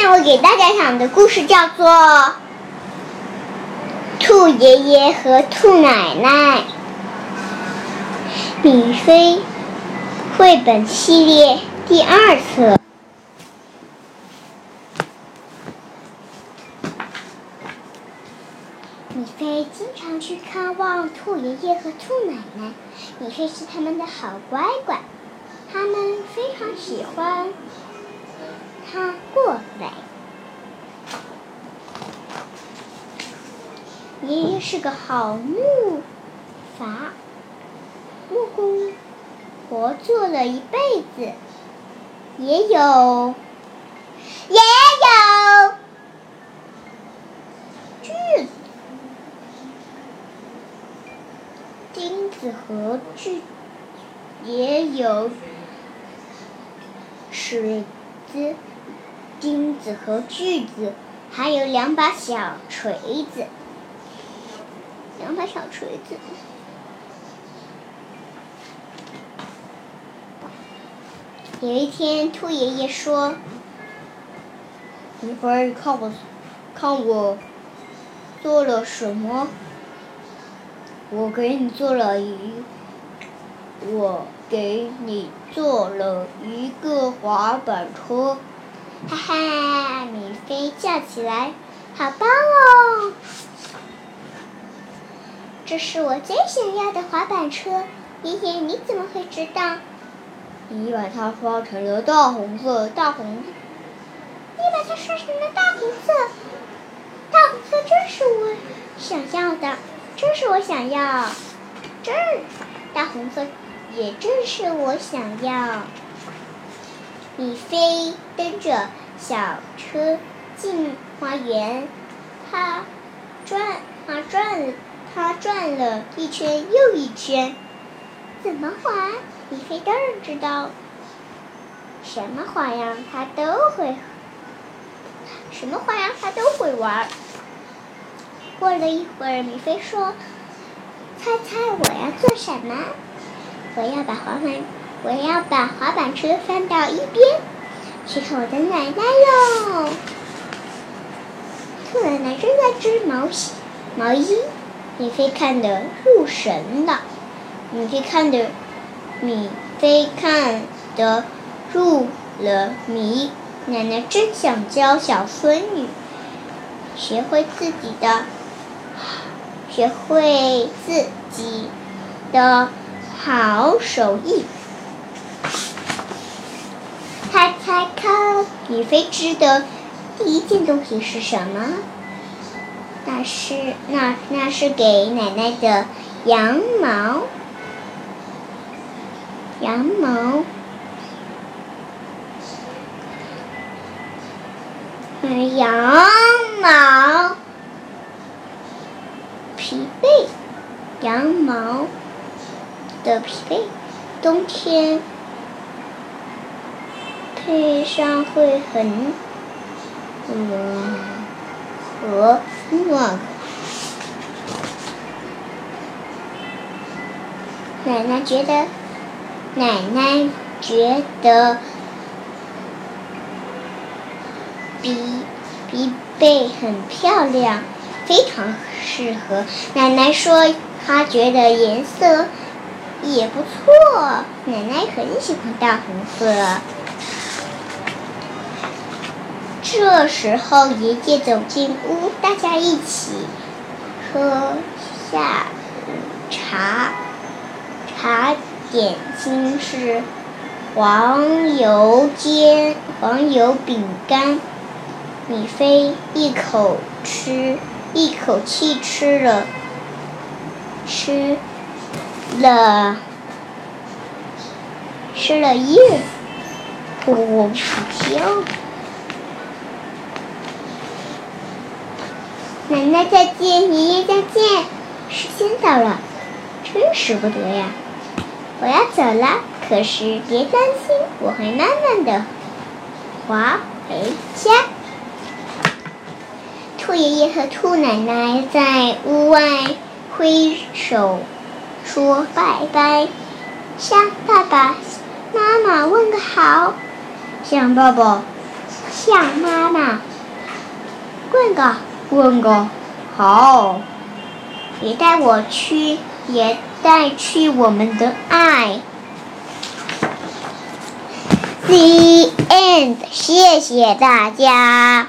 天我给大家讲的故事叫做《兔爷爷和兔奶奶》，米菲绘本系列第二册。米菲经常去看望兔爷爷和兔奶奶，米菲是他们的好乖乖，他们非常喜欢他过来。是个好木伐，木工活做了一辈子，也有，也有锯子。钉子和锯，也有尺子、钉子和锯子，还有两把小锤子，两把小锤子。有一天，兔爷爷说：“你快看我，看我做了什么。”我给你做了一，我给你做了一个滑板车，哈哈！米菲叫起来，好棒哦！这是我最想要的滑板车，爷爷你怎么会知道？你把它刷成了大红色，大红。你把它刷成了大红色，大红色正是我想要的。正是我想要，这儿大红色也正是我想要。米菲蹬着小车进花园，它转，啊转，他转了一圈又一圈。怎么滑？米菲当然知道，什么花样他都会，什么花样他都会玩。过了一会儿，米菲说：“猜猜我要做什么？我要把滑板，我要把滑板车翻到一边，去看我的奶奶哟。”兔奶奶正在织毛衣，毛衣，米菲看得入神了。米菲看得，米菲看得入了迷。奶奶真想教小孙女学会自己的。学会自己的好手艺。猜猜看，米菲织的第一件东西是什么？那是那那是给奶奶的羊毛。羊毛。羊毛。皮被，羊毛的皮被，冬天配上会很暖和暖。奶奶觉得，奶奶觉得比比贝很漂亮。非常适合。奶奶说，她觉得颜色也不错。奶奶很喜欢大红色。这时候，爷爷走进屋，大家一起喝下午茶。茶点心是黄油煎黄油饼干。米菲一口吃。一口气吃了，吃了，吃了一我不奶奶再见，爷爷再见，时间到了，真舍不得呀！我要走了，可是别担心，我会慢慢的滑回家。兔爷爷和兔奶奶在屋外挥手说拜拜，向爸爸妈妈问个好，向爸爸向妈妈。问个，问个，好，你带我去，也带去我们的爱。The end，谢谢大家。